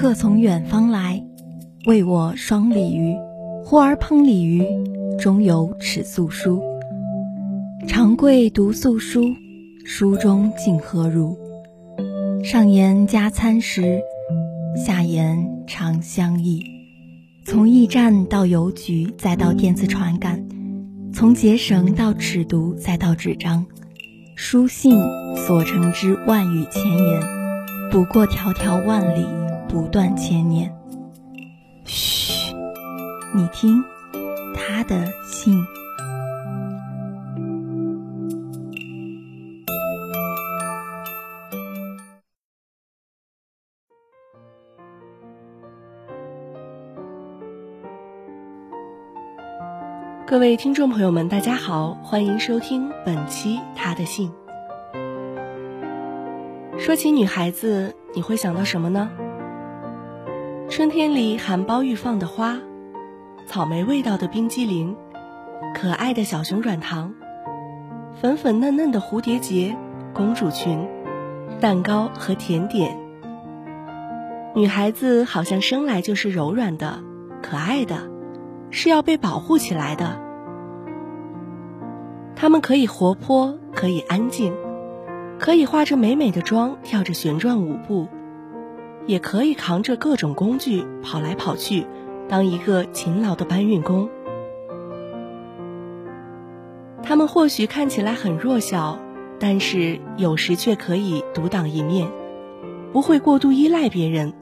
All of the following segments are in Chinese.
客从远方来，为我双鲤鱼。忽而烹鲤鱼，中有尺素书。长贵读素书，书中竟何如？上言加餐食，下言长相忆。从驿站到邮局，再到电子传感；从结绳到尺牍，再到纸张。书信所成之万语千言，不过迢迢万里，不断千年。嘘，你听，他的信。各位听众朋友们，大家好，欢迎收听本期《他的信》。说起女孩子，你会想到什么呢？春天里含苞欲放的花，草莓味道的冰激凌，可爱的小熊软糖，粉粉嫩嫩的蝴蝶结、公主裙、蛋糕和甜点。女孩子好像生来就是柔软的、可爱的。是要被保护起来的。他们可以活泼，可以安静，可以化着美美的妆跳着旋转舞步，也可以扛着各种工具跑来跑去，当一个勤劳的搬运工。他们或许看起来很弱小，但是有时却可以独当一面，不会过度依赖别人，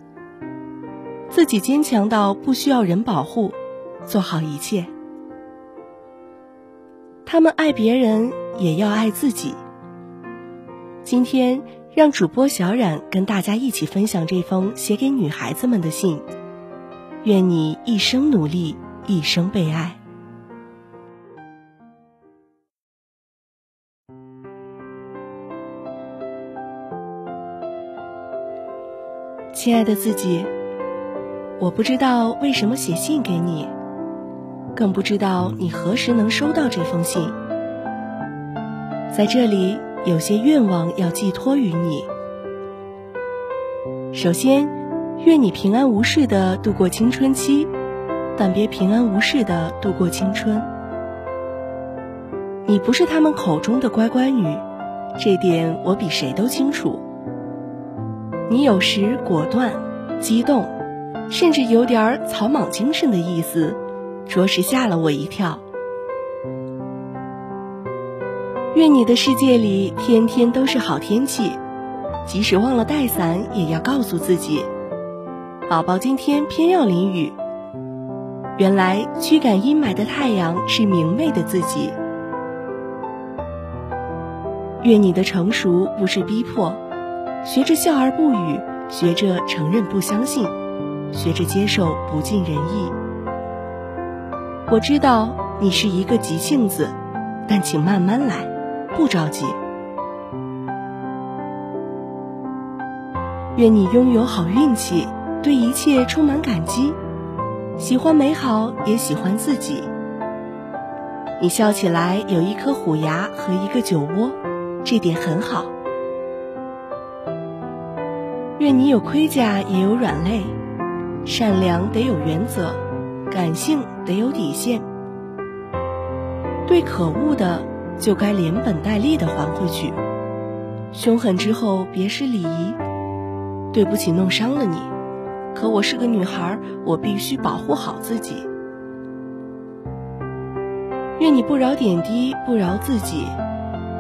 自己坚强到不需要人保护。做好一切，他们爱别人也要爱自己。今天，让主播小冉跟大家一起分享这封写给女孩子们的信。愿你一生努力，一生被爱。亲爱的自己，我不知道为什么写信给你。更不知道你何时能收到这封信。在这里，有些愿望要寄托于你。首先，愿你平安无事的度过青春期，但别平安无事的度过青春。你不是他们口中的乖乖女，这点我比谁都清楚。你有时果断、激动，甚至有点草莽精神的意思。着实吓了我一跳。愿你的世界里天天都是好天气，即使忘了带伞，也要告诉自己：宝宝今天偏要淋雨。原来驱赶阴霾的太阳是明媚的自己。愿你的成熟不是逼迫，学着笑而不语，学着承认不相信，学着接受不尽人意。我知道你是一个急性子，但请慢慢来，不着急。愿你拥有好运气，对一切充满感激，喜欢美好，也喜欢自己。你笑起来有一颗虎牙和一个酒窝，这点很好。愿你有盔甲，也有软肋，善良得有原则，感性。得有底线，对可恶的就该连本带利的还回去，凶狠之后别失礼仪。对不起，弄伤了你，可我是个女孩，我必须保护好自己。愿你不饶点滴，不饶自己，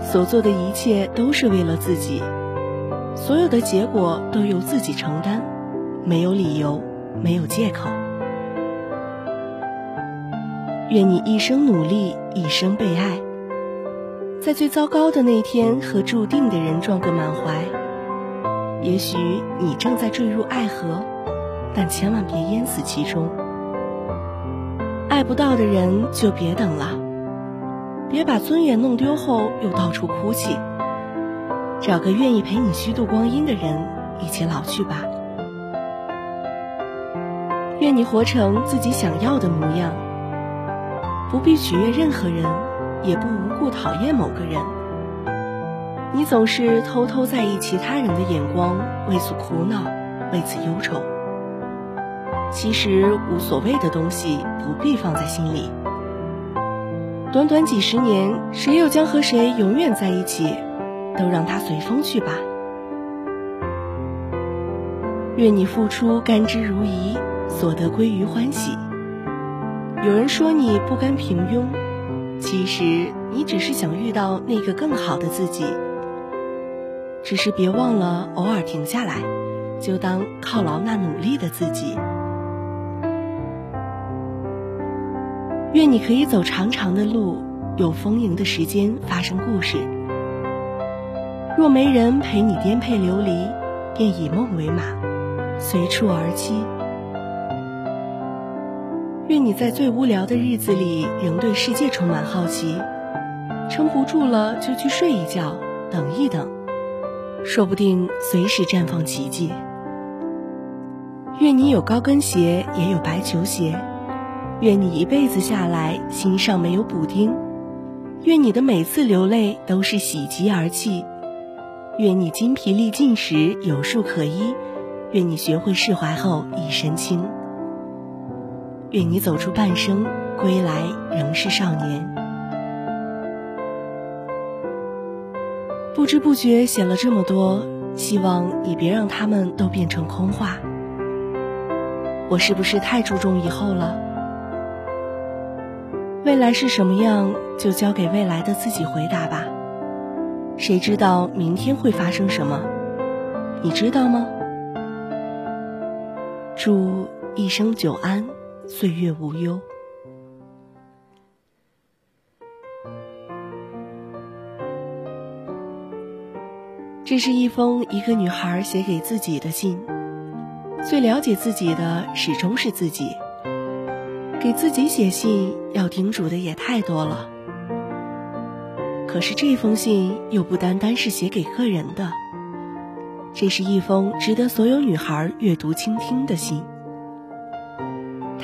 所做的一切都是为了自己，所有的结果都由自己承担，没有理由，没有借口。愿你一生努力，一生被爱，在最糟糕的那天和注定的人撞个满怀。也许你正在坠入爱河，但千万别淹死其中。爱不到的人就别等了，别把尊严弄丢后又到处哭泣。找个愿意陪你虚度光阴的人，一起老去吧。愿你活成自己想要的模样。不必取悦任何人，也不无故讨厌某个人。你总是偷偷在意其他人的眼光，为此苦恼，为此忧愁。其实无所谓的东西不必放在心里。短短几十年，谁又将和谁永远在一起？都让它随风去吧。愿你付出甘之如饴，所得归于欢喜。有人说你不甘平庸，其实你只是想遇到那个更好的自己。只是别忘了偶尔停下来，就当犒劳那努力的自己。愿你可以走长长的路，有丰盈的时间发生故事。若没人陪你颠沛流离，便以梦为马，随处而栖。你在最无聊的日子里，仍对世界充满好奇。撑不住了就去睡一觉，等一等，说不定随时绽放奇迹。愿你有高跟鞋，也有白球鞋。愿你一辈子下来心上没有补丁，愿你的每次流泪都是喜极而泣，愿你精疲力尽时有树可依，愿你学会释怀后一身轻，愿你走出半生归来仍是少年。不知不觉写了这么多，希望你别让他们都变成空话。我是不是太注重以后了？未来是什么样，就交给未来的自己回答吧。谁知道明天会发生什么？你知道吗？祝一生久安，岁月无忧。这是一封一个女孩写给自己的信。最了解自己的，始终是自己。给自己写信要叮嘱的也太多了，可是这封信又不单单是写给个人的，这是一封值得所有女孩阅读倾听的信。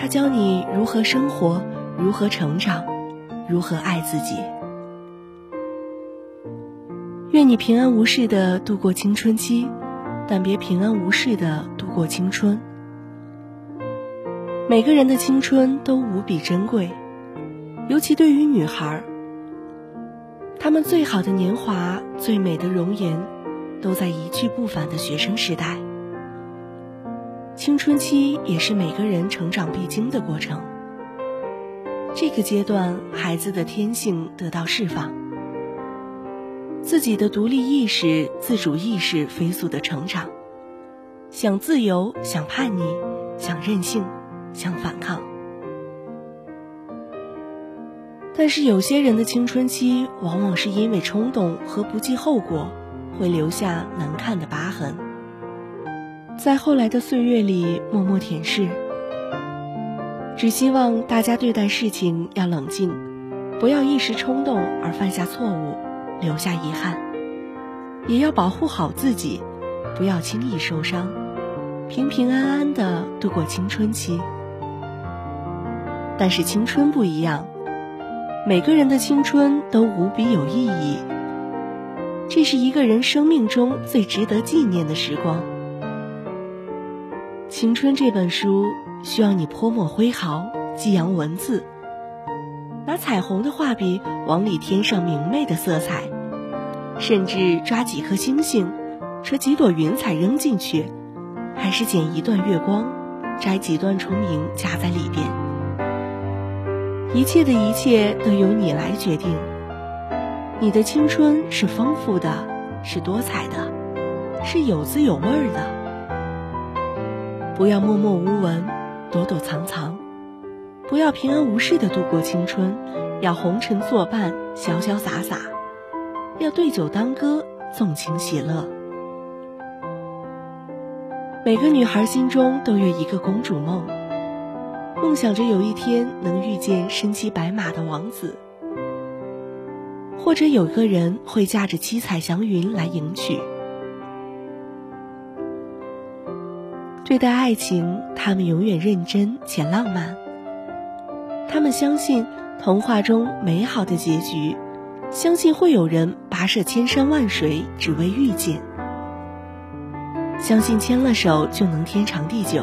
他教你如何生活，如何成长，如何爱自己。愿你平安无事的度过青春期，但别平安无事的度过青春。每个人的青春都无比珍贵，尤其对于女孩，她们最好的年华、最美的容颜，都在一去不返的学生时代。青春期也是每个人成长必经的过程。这个阶段，孩子的天性得到释放，自己的独立意识、自主意识飞速的成长，想自由，想叛逆，想任性。想反抗，但是有些人的青春期往往是因为冲动和不计后果，会留下难看的疤痕，在后来的岁月里默默舔舐。只希望大家对待事情要冷静，不要一时冲动而犯下错误，留下遗憾，也要保护好自己，不要轻易受伤，平平安安的度过青春期。但是青春不一样，每个人的青春都无比有意义。这是一个人生命中最值得纪念的时光。青春这本书需要你泼墨挥毫，激扬文字，拿彩虹的画笔往里添上明媚的色彩，甚至抓几颗星星，扯几朵云彩扔进去，还是剪一段月光，摘几段虫鸣夹在里边。一切的一切都由你来决定。你的青春是丰富的，是多彩的，是有滋有味的。不要默默无闻，躲躲藏藏；不要平安无事的度过青春，要红尘作伴，潇潇洒洒；要对酒当歌，纵情喜乐。每个女孩心中都有一个公主梦。梦想着有一天能遇见身骑白马的王子，或者有个人会驾着七彩祥云来迎娶。对待爱情，他们永远认真且浪漫。他们相信童话中美好的结局，相信会有人跋涉千山万水只为遇见，相信牵了手就能天长地久。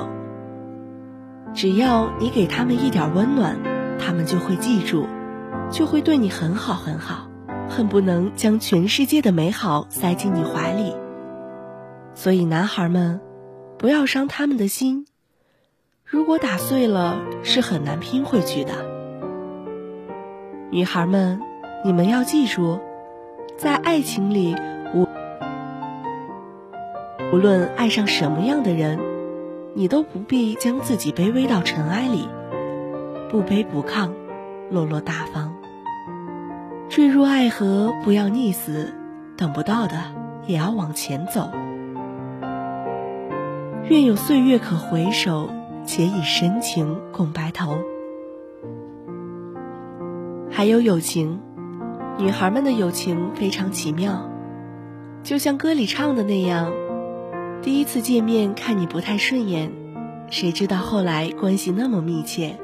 只要你给他们一点温暖，他们就会记住，就会对你很好很好，恨不能将全世界的美好塞进你怀里。所以，男孩们，不要伤他们的心。如果打碎了，是很难拼回去的。女孩们，你们要记住，在爱情里，无无论爱上什么样的人，你都不必将自己卑微到尘埃里，不卑不亢，落落大方。坠入爱河，不要溺死，等不到的也要往前走。愿有岁月可回首。且以深情共白头。还有友情，女孩们的友情非常奇妙，就像歌里唱的那样：第一次见面看你不太顺眼，谁知道后来关系那么密切。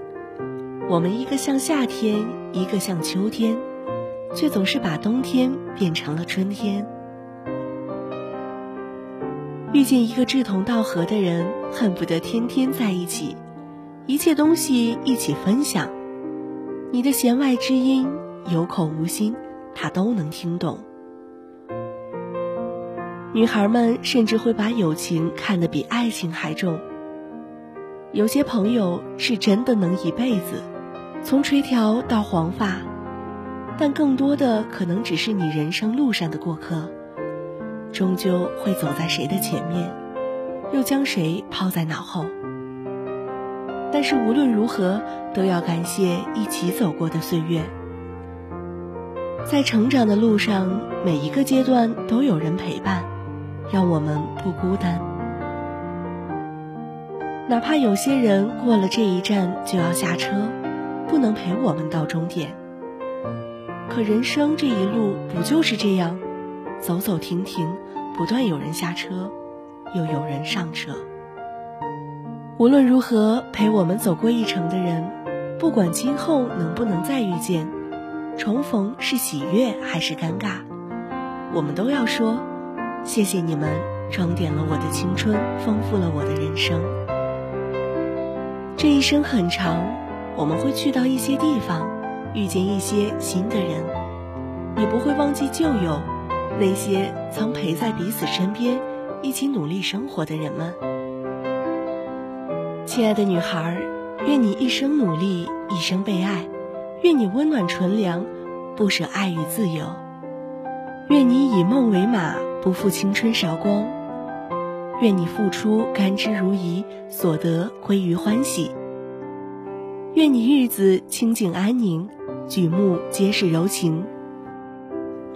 我们一个像夏天，一个像秋天，却总是把冬天变成了春天。遇见一个志同道合的人，恨不得天天在一起，一切东西一起分享。你的弦外之音，有口无心，他都能听懂。女孩们甚至会把友情看得比爱情还重。有些朋友是真的能一辈子，从垂髫到黄发，但更多的可能只是你人生路上的过客。终究会走在谁的前面，又将谁抛在脑后。但是无论如何，都要感谢一起走过的岁月。在成长的路上，每一个阶段都有人陪伴，让我们不孤单。哪怕有些人过了这一站就要下车，不能陪我们到终点。可人生这一路不就是这样？走走停停，不断有人下车，又有人上车。无论如何，陪我们走过一程的人，不管今后能不能再遇见，重逢是喜悦还是尴尬，我们都要说：谢谢你们，装点了我的青春，丰富了我的人生。这一生很长，我们会去到一些地方，遇见一些新的人，你不会忘记旧友。那些曾陪在彼此身边、一起努力生活的人们，亲爱的女孩，愿你一生努力，一生被爱；愿你温暖纯良，不舍爱与自由；愿你以梦为马，不负青春韶光；愿你付出甘之如饴，所得归于欢喜；愿你日子清静安宁，举目皆是柔情。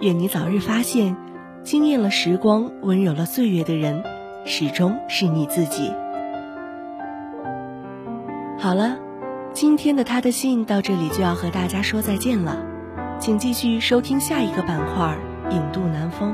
愿你早日发现，惊艳了时光、温柔了岁月的人，始终是你自己。好了，今天的他的信到这里就要和大家说再见了，请继续收听下一个板块《影渡南风》。